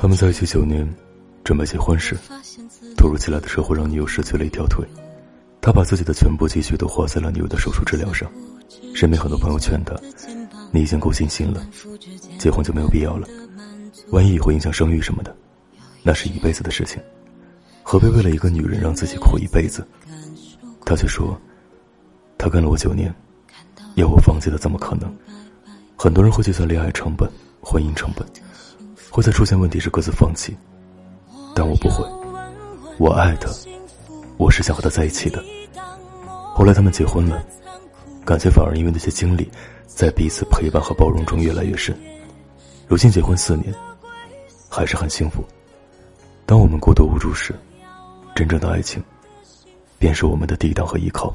他们在一起九年，准备结婚时，突如其来的车祸让女友失去了一条腿。他把自己的全部积蓄都花在了女友的手术治疗上。身边很多朋友劝他：“你已经够尽心了，结婚就没有必要了。万一以后影响生育什么的，那是一辈子的事情。何必为了一个女人让自己苦一辈子？”他却说：“他跟了我九年，要我放弃的怎么可能？很多人会计算恋爱成本、婚姻成本。”会在出现问题时各自放弃，但我不会。我爱他，我是想和他在一起的。后来他们结婚了，感情反而因为那些经历，在彼此陪伴和包容中越来越深。如今结婚四年，还是很幸福。当我们孤独无助时，真正的爱情，便是我们的抵挡和依靠。